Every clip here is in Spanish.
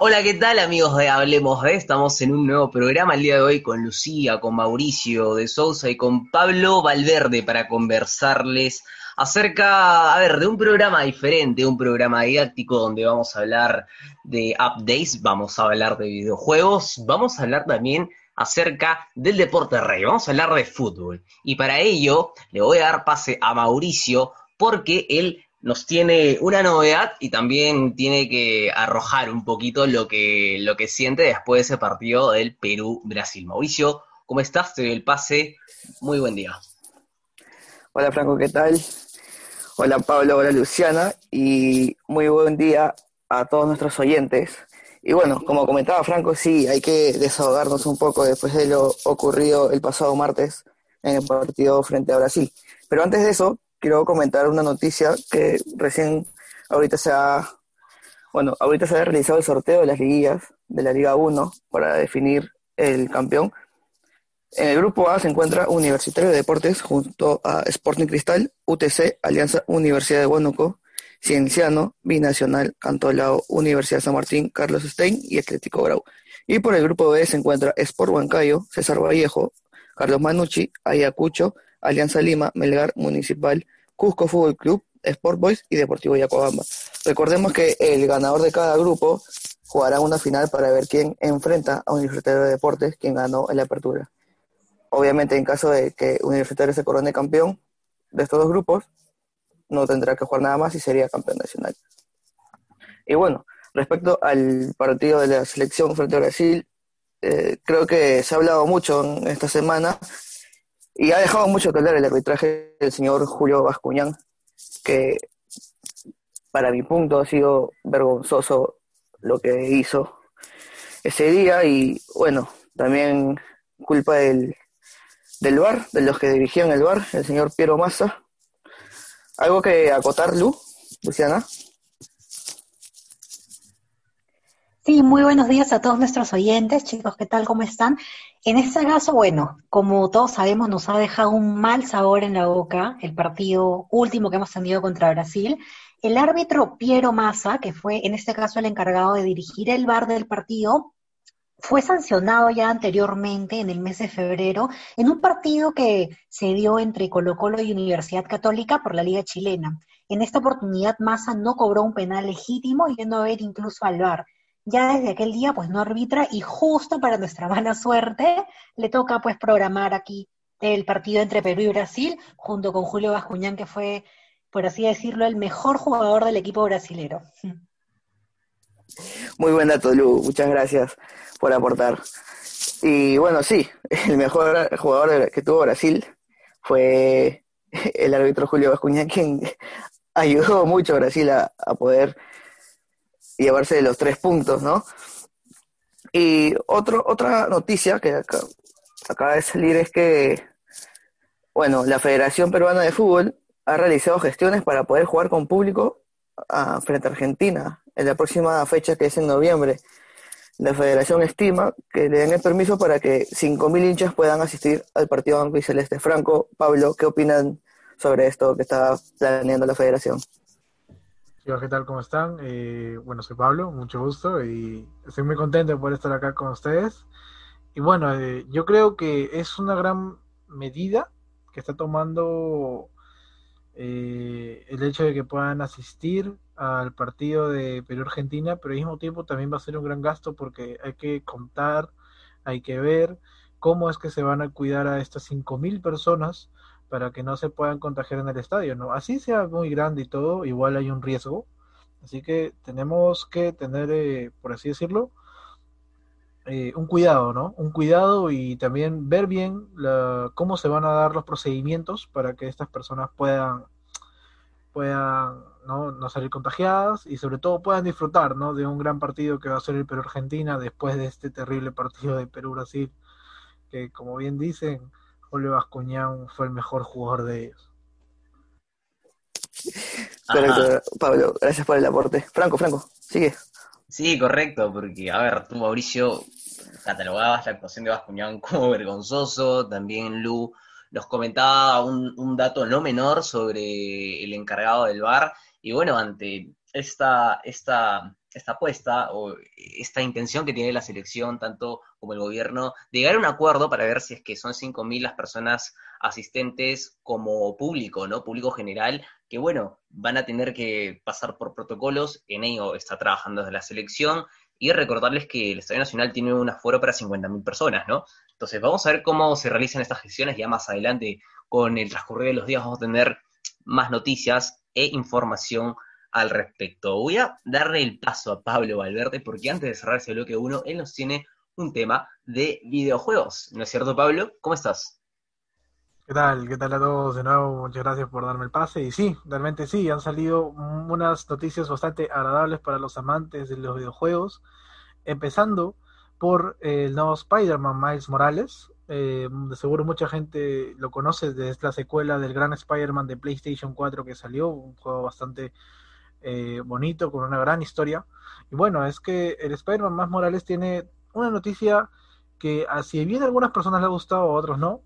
Hola, ¿qué tal amigos de Hablemos de? Estamos en un nuevo programa el día de hoy con Lucía, con Mauricio de Sousa y con Pablo Valverde para conversarles acerca, a ver, de un programa diferente, un programa didáctico donde vamos a hablar de updates, vamos a hablar de videojuegos, vamos a hablar también acerca del deporte rey, vamos a hablar de fútbol. Y para ello le voy a dar pase a Mauricio porque él nos tiene una novedad y también tiene que arrojar un poquito lo que, lo que siente después de ese partido del Perú-Brasil. Mauricio, ¿cómo estás? Te doy el pase. Muy buen día. Hola Franco, ¿qué tal? Hola Pablo, hola Luciana y muy buen día a todos nuestros oyentes. Y bueno, como comentaba Franco, sí, hay que desahogarnos un poco después de lo ocurrido el pasado martes en el partido frente a Brasil. Pero antes de eso, quiero comentar una noticia que recién ahorita se ha, bueno, ahorita se ha realizado el sorteo de las liguillas de la Liga 1 para definir el campeón. En el grupo A se encuentra Universitario de Deportes junto a Sporting Cristal, UTC, Alianza Universidad de Huánuco, Cienciano, Binacional, Cantolao, Universidad San Martín, Carlos Stein y Atlético Grau. Y por el grupo B se encuentra Sport Huancayo, César Vallejo, Carlos Manucci, Ayacucho, Alianza Lima, Melgar Municipal, Cusco Fútbol Club, Sport Boys y Deportivo Yacobamba. Recordemos que el ganador de cada grupo jugará una final para ver quién enfrenta a Universitario de Deportes, quien ganó en la apertura. Obviamente, en caso de que Universitario se corone campeón de estos dos grupos, no tendrá que jugar nada más y sería campeón nacional. Y bueno, respecto al partido de la selección frente a Brasil, eh, creo que se ha hablado mucho en esta semana y ha dejado mucho que hablar el arbitraje del señor Julio Bascuñán, que para mi punto ha sido vergonzoso lo que hizo ese día y bueno, también culpa del, del VAR, de los que dirigían el VAR, el señor Piero Massa. ¿Algo que acotar, Lu, Luciana? Sí, muy buenos días a todos nuestros oyentes, chicos, ¿qué tal? ¿Cómo están? En este caso, bueno, como todos sabemos, nos ha dejado un mal sabor en la boca el partido último que hemos tenido contra Brasil. El árbitro Piero Massa, que fue en este caso el encargado de dirigir el bar del partido, fue sancionado ya anteriormente en el mes de febrero en un partido que se dio entre Colo Colo y Universidad Católica por la Liga Chilena. En esta oportunidad Massa no cobró un penal legítimo yendo a ver incluso al VAR ya desde aquel día pues no arbitra y justo para nuestra mala suerte le toca pues programar aquí el partido entre Perú y Brasil junto con Julio Bascuñán que fue, por así decirlo, el mejor jugador del equipo brasilero. Muy buen dato, Lu. Muchas gracias por aportar. Y bueno, sí, el mejor jugador que tuvo Brasil fue el árbitro Julio Bascuñán, quien ayudó mucho a Brasil a poder llevarse los tres puntos, ¿no? Y otro, otra noticia que acaba de salir es que, bueno, la Federación Peruana de Fútbol ha realizado gestiones para poder jugar con público ah, frente a Argentina en la próxima fecha que es en noviembre. La federación estima que le den el permiso para que 5.000 hinchas puedan asistir al partido Banco Celeste. Franco, Pablo, ¿qué opinan sobre esto que está planeando la federación? ¿Qué tal? ¿Cómo están? Eh, bueno, soy Pablo, mucho gusto y estoy muy contento de poder estar acá con ustedes. Y bueno, eh, yo creo que es una gran medida que está tomando eh, el hecho de que puedan asistir al partido de Perú-Argentina, pero al mismo tiempo también va a ser un gran gasto porque hay que contar, hay que ver cómo es que se van a cuidar a estas 5.000 personas para que no se puedan contagiar en el estadio, ¿no? Así sea muy grande y todo, igual hay un riesgo. Así que tenemos que tener, eh, por así decirlo, eh, un cuidado, ¿no? Un cuidado y también ver bien la, cómo se van a dar los procedimientos para que estas personas puedan, puedan ¿no? no salir contagiadas y sobre todo puedan disfrutar, ¿no? De un gran partido que va a ser el Perú-Argentina después de este terrible partido de Perú-Brasil, que como bien dicen, Julio Bascuñán fue el mejor jugador de ellos. Correcto, Pablo, gracias por el aporte. Franco, Franco, sigue. Sí, correcto, porque, a ver, tú, Mauricio, catalogabas la actuación de Bascuñán como vergonzoso, también Lu nos comentaba un, un dato no menor sobre el encargado del bar, y bueno, ante esta, esta esta apuesta o esta intención que tiene la selección, tanto como el gobierno, de llegar a un acuerdo para ver si es que son 5.000 las personas asistentes como público, ¿no? Público general, que bueno, van a tener que pasar por protocolos, en ello está trabajando desde la selección, y recordarles que el Estadio Nacional tiene un aforo para 50.000 personas, ¿no? Entonces vamos a ver cómo se realizan estas gestiones, ya más adelante, con el transcurrir de los días, vamos a tener más noticias e información al respecto. Voy a darle el paso a Pablo Valverde porque antes de cerrar ese bloque 1, él nos tiene un tema de videojuegos. ¿No es cierto, Pablo? ¿Cómo estás? ¿Qué tal? ¿Qué tal a todos? De nuevo, muchas gracias por darme el pase. Y sí, realmente sí, han salido unas noticias bastante agradables para los amantes de los videojuegos. Empezando por el nuevo Spider-Man Miles Morales. Eh, de seguro mucha gente lo conoce desde la secuela del gran Spider-Man de PlayStation 4 que salió, un juego bastante eh, bonito, con una gran historia. Y bueno, es que el Spider-Man más Morales tiene una noticia que, si bien algunas personas le ha gustado, a otros no,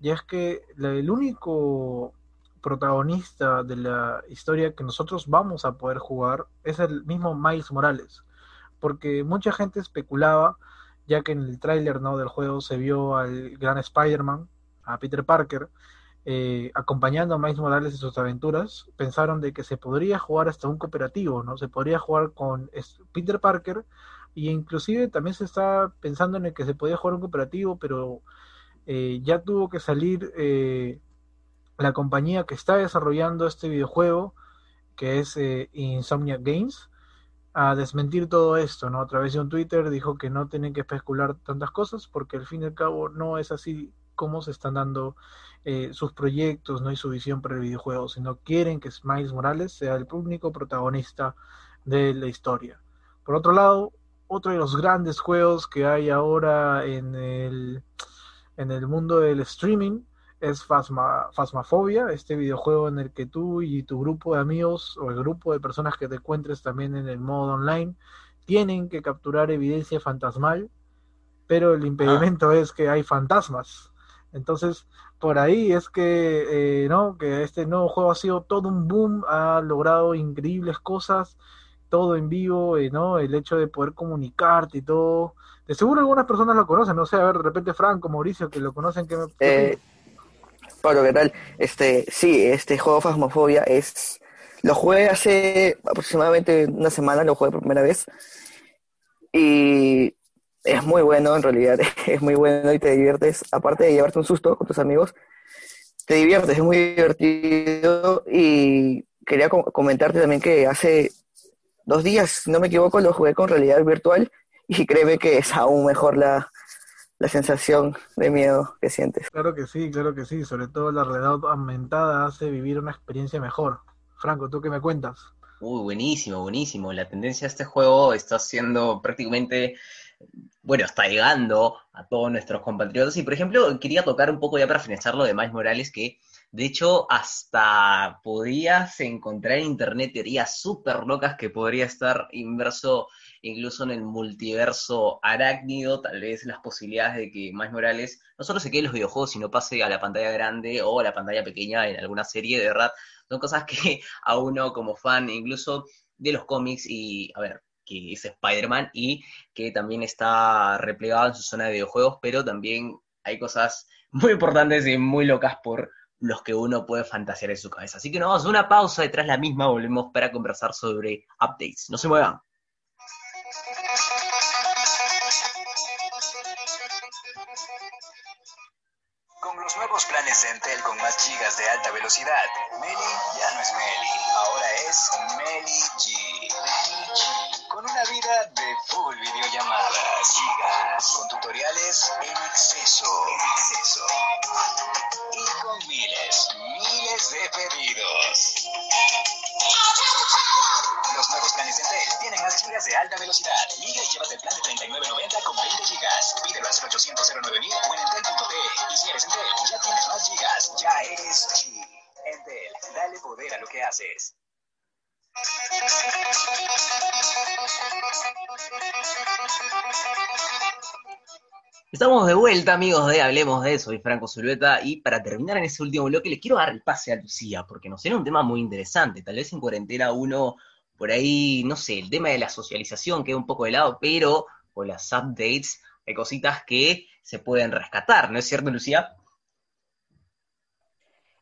y es que el único protagonista de la historia que nosotros vamos a poder jugar es el mismo Miles Morales, porque mucha gente especulaba, ya que en el tráiler ¿no? del juego se vio al gran Spider-Man, a Peter Parker, eh, acompañando a Miles Morales en sus aventuras, pensaron de que se podría jugar hasta un cooperativo, ¿no? Se podría jugar con Peter Parker y inclusive también se está pensando en el que se podía jugar un cooperativo, pero eh, ya tuvo que salir eh, la compañía que está desarrollando este videojuego, que es Insomnia Games, a desmentir todo esto, ¿no? A través de un Twitter dijo que no tienen que especular tantas cosas porque al fin y al cabo no es así como se están dando eh, sus proyectos ¿no? y su visión para el videojuego, sino quieren que Miles Morales sea el único protagonista de la historia. Por otro lado, otro de los grandes juegos que hay ahora en el, en el mundo del streaming es Phasma, este videojuego en el que tú y tu grupo de amigos o el grupo de personas que te encuentres también en el modo online tienen que capturar evidencia fantasmal, pero el impedimento es que hay fantasmas. Entonces, por ahí es que, eh, ¿no? Que este nuevo juego ha sido todo un boom, ha logrado increíbles cosas, todo en vivo, eh, ¿no? El hecho de poder comunicarte y todo. De seguro algunas personas lo conocen, no sé, a ver, de repente Franco, Mauricio, que lo conocen, que me... Eh, Pablo, ¿qué tal? Este, sí, este juego Fasmofobia es... Lo jugué hace aproximadamente una semana, lo jugué por primera vez. Y es muy bueno, en realidad, es muy bueno y te diviertes, aparte de llevarte un susto con tus amigos, te diviertes, es muy divertido y quería comentarte también que hace dos días, si no me equivoco, lo jugué con realidad virtual y créeme que es aún mejor la, la sensación de miedo que sientes. Claro que sí, claro que sí, sobre todo la realidad aumentada hace vivir una experiencia mejor. Franco, ¿tú qué me cuentas? Uy, buenísimo, buenísimo. La tendencia de este juego está siendo prácticamente bueno, está llegando a todos nuestros compatriotas. Y, por ejemplo, quería tocar un poco ya para finalizar lo de Miles Morales, que de hecho hasta podías encontrar en internet teorías súper locas que podría estar inverso incluso en el multiverso arácnido, tal vez las posibilidades de que Miles Morales no solo se quede en los videojuegos, sino pase a la pantalla grande o a la pantalla pequeña en alguna serie, de verdad, son cosas que a uno como fan, incluso de los cómics y, a ver, que es Spider-Man y que también está replegado en su zona de videojuegos, pero también hay cosas muy importantes y muy locas por los que uno puede fantasear en su cabeza. Así que nos vamos a una pausa, detrás la misma volvemos para conversar sobre updates. No se muevan. Con los nuevos planes de Entel con más gigas de alta velocidad, Meli ya no es Meli, ahora es Meli G. Meli G con una vida de full videollamadas, gigas, con tutoriales en exceso, en exceso, Estamos de vuelta, amigos de Hablemos de eso, soy Franco Zuleta, y para terminar en ese último bloque les quiero dar el pase a Lucía, porque nos tiene un tema muy interesante. Tal vez en cuarentena uno por ahí, no sé, el tema de la socialización queda un poco de lado, pero con las updates hay cositas que se pueden rescatar, ¿no es cierto, Lucía?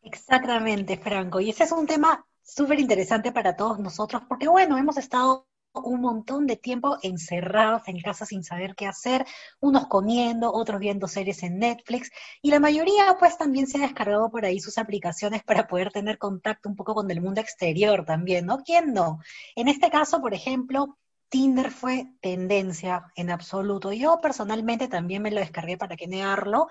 Exactamente, Franco. Y ese es un tema súper interesante para todos nosotros, porque bueno, hemos estado un montón de tiempo encerrados en casa sin saber qué hacer, unos comiendo, otros viendo series en Netflix, y la mayoría pues también se ha descargado por ahí sus aplicaciones para poder tener contacto un poco con el mundo exterior también, ¿no? ¿Quién no? En este caso, por ejemplo, Tinder fue tendencia en absoluto. Yo personalmente también me lo descargué para que negarlo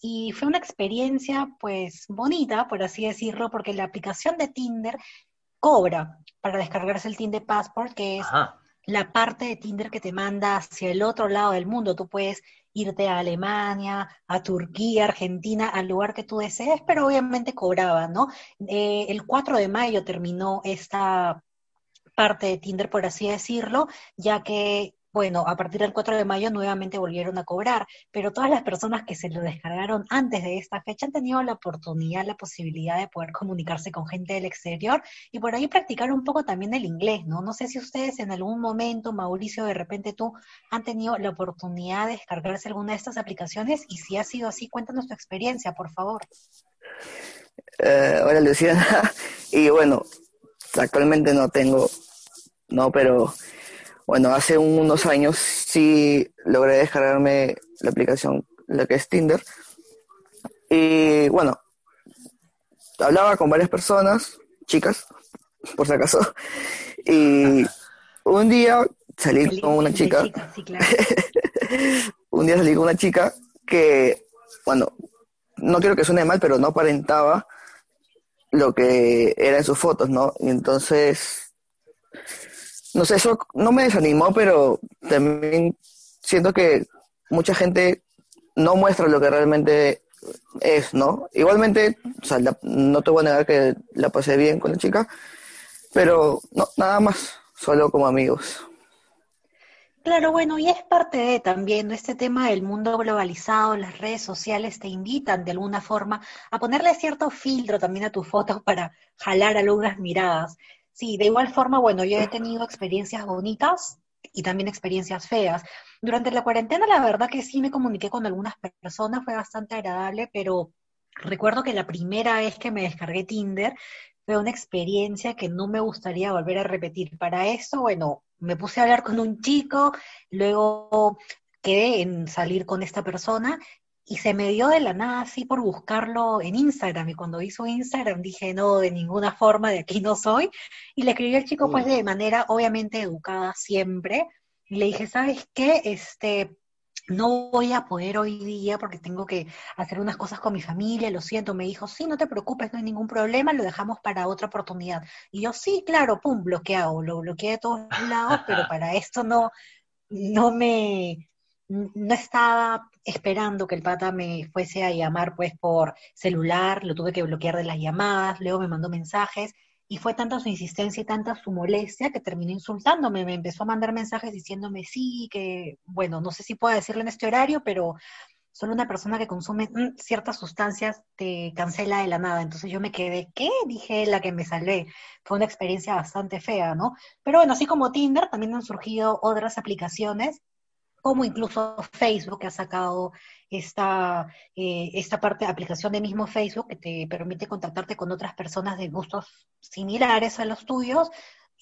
y fue una experiencia pues bonita, por así decirlo, porque la aplicación de Tinder cobra para descargarse el Tinder Passport, que es la parte de Tinder que te manda hacia el otro lado del mundo. Tú puedes irte a Alemania, a Turquía, Argentina, al lugar que tú desees, pero obviamente cobraba, ¿no? Eh, el 4 de mayo terminó esta parte de Tinder, por así decirlo, ya que bueno, a partir del 4 de mayo nuevamente volvieron a cobrar, pero todas las personas que se lo descargaron antes de esta fecha han tenido la oportunidad, la posibilidad de poder comunicarse con gente del exterior y por ahí practicar un poco también el inglés, ¿no? No sé si ustedes en algún momento, Mauricio, de repente tú, han tenido la oportunidad de descargarse alguna de estas aplicaciones y si ha sido así, cuéntanos tu experiencia, por favor. Eh, hola, Luciana. Y bueno, actualmente no tengo, no, pero bueno, hace unos años sí logré descargarme la aplicación, la que es Tinder. Y bueno, hablaba con varias personas, chicas, por si acaso. Y un día salí con una chica. un día salí con una chica que, bueno, no quiero que suene mal, pero no aparentaba lo que era en sus fotos, ¿no? Y entonces no sé, eso no me desanimó, pero también siento que mucha gente no muestra lo que realmente es, ¿no? Igualmente, o sea, no te voy a negar que la pasé bien con la chica, pero no, nada más, solo como amigos. Claro, bueno, y es parte de también este tema del mundo globalizado, las redes sociales te invitan de alguna forma a ponerle cierto filtro también a tus fotos para jalar algunas miradas. Sí, de igual forma, bueno, yo he tenido experiencias bonitas y también experiencias feas. Durante la cuarentena, la verdad que sí me comuniqué con algunas personas, fue bastante agradable, pero recuerdo que la primera vez que me descargué Tinder fue una experiencia que no me gustaría volver a repetir. Para eso, bueno, me puse a hablar con un chico, luego quedé en salir con esta persona y se me dio de la nada así por buscarlo en Instagram. Y cuando hizo Instagram dije, no, de ninguna forma, de aquí no soy. Y le escribí al chico, pues de manera obviamente educada siempre. Y le dije, ¿sabes qué? Este, no voy a poder hoy día porque tengo que hacer unas cosas con mi familia, lo siento. Me dijo, sí, no te preocupes, no hay ningún problema, lo dejamos para otra oportunidad. Y yo, sí, claro, pum, bloqueado, lo bloqueé de todos lados, pero para esto no, no me, no estaba esperando que el pata me fuese a llamar pues por celular, lo tuve que bloquear de las llamadas, luego me mandó mensajes y fue tanta su insistencia y tanta su molestia que terminó insultándome, me empezó a mandar mensajes diciéndome sí, que bueno, no sé si puedo decirlo en este horario, pero solo una persona que consume mm, ciertas sustancias te cancela de la nada. Entonces yo me quedé, ¿qué? Dije la que me salvé. Fue una experiencia bastante fea, ¿no? Pero bueno, así como Tinder, también han surgido otras aplicaciones como incluso Facebook que ha sacado esta, eh, esta parte aplicación de mismo Facebook que te permite contactarte con otras personas de gustos similares a los tuyos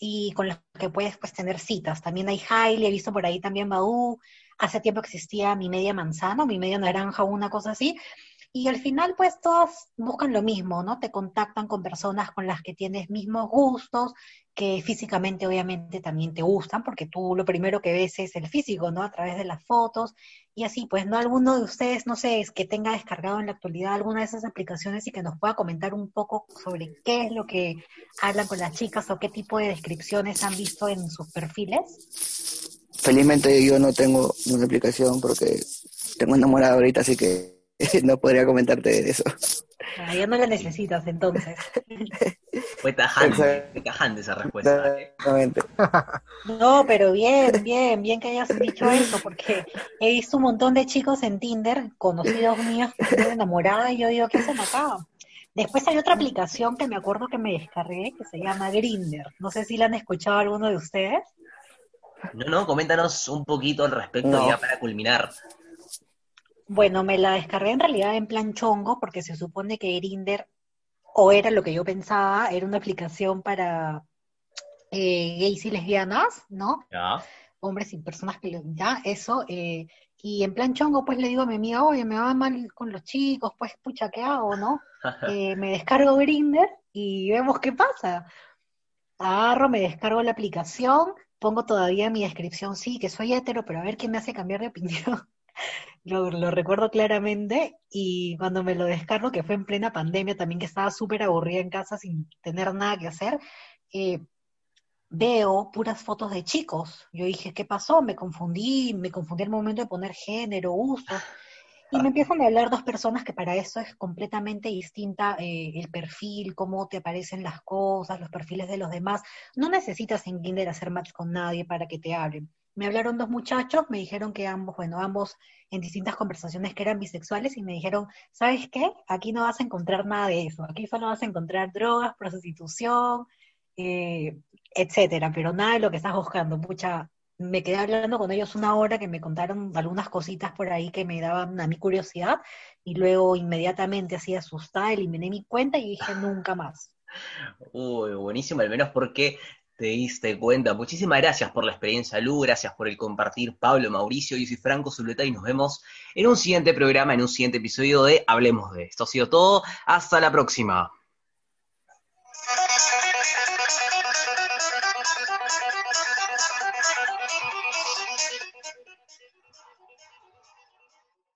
y con las que puedes pues, tener citas. También hay Hailey, he visto por ahí también Badoo, hace tiempo existía mi media manzana, mi media naranja o una cosa así, y al final, pues todas buscan lo mismo, ¿no? Te contactan con personas con las que tienes mismos gustos, que físicamente obviamente también te gustan, porque tú lo primero que ves es el físico, ¿no? A través de las fotos. Y así, pues, ¿no? Alguno de ustedes, no sé, es que tenga descargado en la actualidad alguna de esas aplicaciones y que nos pueda comentar un poco sobre qué es lo que hablan con las chicas o qué tipo de descripciones han visto en sus perfiles. Felizmente yo no tengo una aplicación porque tengo enamorada ahorita, así que no podría comentarte de eso. Ah, ya no la necesitas entonces. Fue tajante, tajante esa respuesta. ¿eh? Exactamente. No, pero bien, bien, bien que hayas dicho eso, porque he visto un montón de chicos en Tinder, conocidos míos, que están enamorados, y yo digo, ¿qué hacen acá? Después hay otra aplicación que me acuerdo que me descargué que se llama Grinder. No sé si la han escuchado alguno de ustedes. No, no, coméntanos un poquito al respecto No. ya para culminar. Bueno, me la descargué en realidad en plan chongo porque se supone que Grinder, o era lo que yo pensaba, era una aplicación para eh, gays y lesbianas, ¿no? Ya. Hombres y personas que ya, eso. eh, y en plan chongo, pues le digo a mi amiga, oye, me va mal con los chicos, pues pucha, ¿qué hago, no? Eh, me descargo Grinder y vemos qué pasa. Agarro, me descargo la aplicación, pongo todavía mi descripción, sí, que soy hetero, pero a ver qué me hace cambiar de opinión. Lo, recuerdo claramente y cuando me lo descargo, que fue en plena pandemia también, que estaba súper aburrida en casa sin tener nada que hacer, eh, veo puras fotos de chicos. Yo dije, ¿qué pasó? Me confundí, me confundí al momento de poner género, uso. Y me empiezan a hablar dos personas que para eso es completamente distinta eh, el perfil, cómo te aparecen las cosas, los perfiles de los demás. No necesitas en Kinder hacer match con nadie para que te hablen. Me hablaron dos muchachos, me dijeron que ambos, bueno, ambos en distintas conversaciones que eran bisexuales y me dijeron, ¿sabes qué? Aquí no vas a encontrar nada de eso. Aquí solo vas a encontrar drogas, prostitución, eh, etcétera, pero nada de lo que estás buscando. Pucha, me quedé hablando con ellos una hora que me contaron algunas cositas por ahí que me daban a mi curiosidad y luego inmediatamente así asustada eliminé mi cuenta y dije nunca más. Uy, buenísimo, al menos porque te diste cuenta. Muchísimas gracias por la experiencia, Lu, gracias por el compartir, Pablo, Mauricio, yo soy Franco Zuleta y nos vemos en un siguiente programa, en un siguiente episodio de Hablemos de esto. Ha sido todo, hasta la próxima.